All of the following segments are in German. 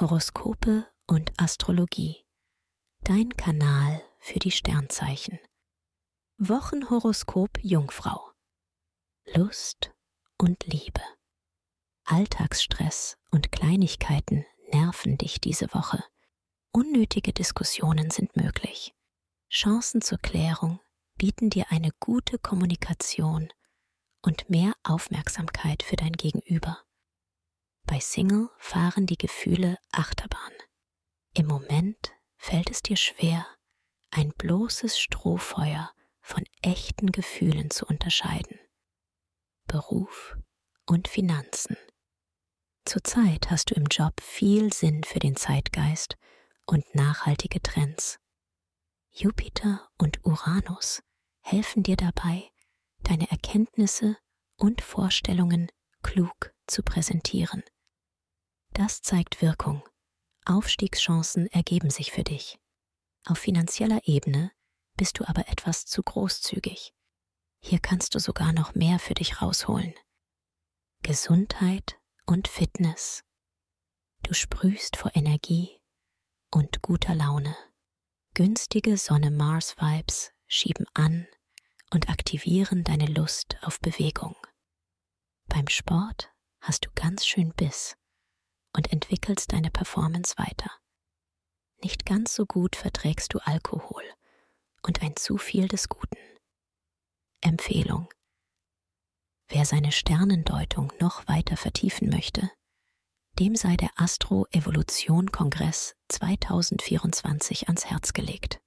Horoskope und Astrologie. Dein Kanal für die Sternzeichen. Wochenhoroskop Jungfrau. Lust und Liebe. Alltagsstress und Kleinigkeiten nerven dich diese Woche. Unnötige Diskussionen sind möglich. Chancen zur Klärung bieten dir eine gute Kommunikation und mehr Aufmerksamkeit für dein Gegenüber. Bei Single fahren die Gefühle Achterbahn. Im Moment fällt es dir schwer, ein bloßes Strohfeuer von echten Gefühlen zu unterscheiden. Beruf und Finanzen. Zurzeit hast du im Job viel Sinn für den Zeitgeist und nachhaltige Trends. Jupiter und Uranus helfen dir dabei, deine Erkenntnisse und Vorstellungen klug zu präsentieren. Das zeigt Wirkung. Aufstiegschancen ergeben sich für dich. Auf finanzieller Ebene bist du aber etwas zu großzügig. Hier kannst du sogar noch mehr für dich rausholen. Gesundheit und Fitness. Du sprühst vor Energie und guter Laune. Günstige Sonne-Mars-Vibes schieben an und aktivieren deine Lust auf Bewegung. Beim Sport hast du ganz schön Biss und entwickelst deine Performance weiter. Nicht ganz so gut verträgst du Alkohol und ein zu viel des Guten. Empfehlung. Wer seine Sternendeutung noch weiter vertiefen möchte, dem sei der Astro-Evolution-Kongress 2024 ans Herz gelegt.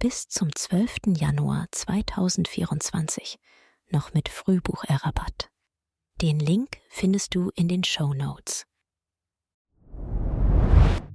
Bis zum 12. Januar 2024 noch mit Frühbucherrabatt. Den Link findest du in den Show Notes.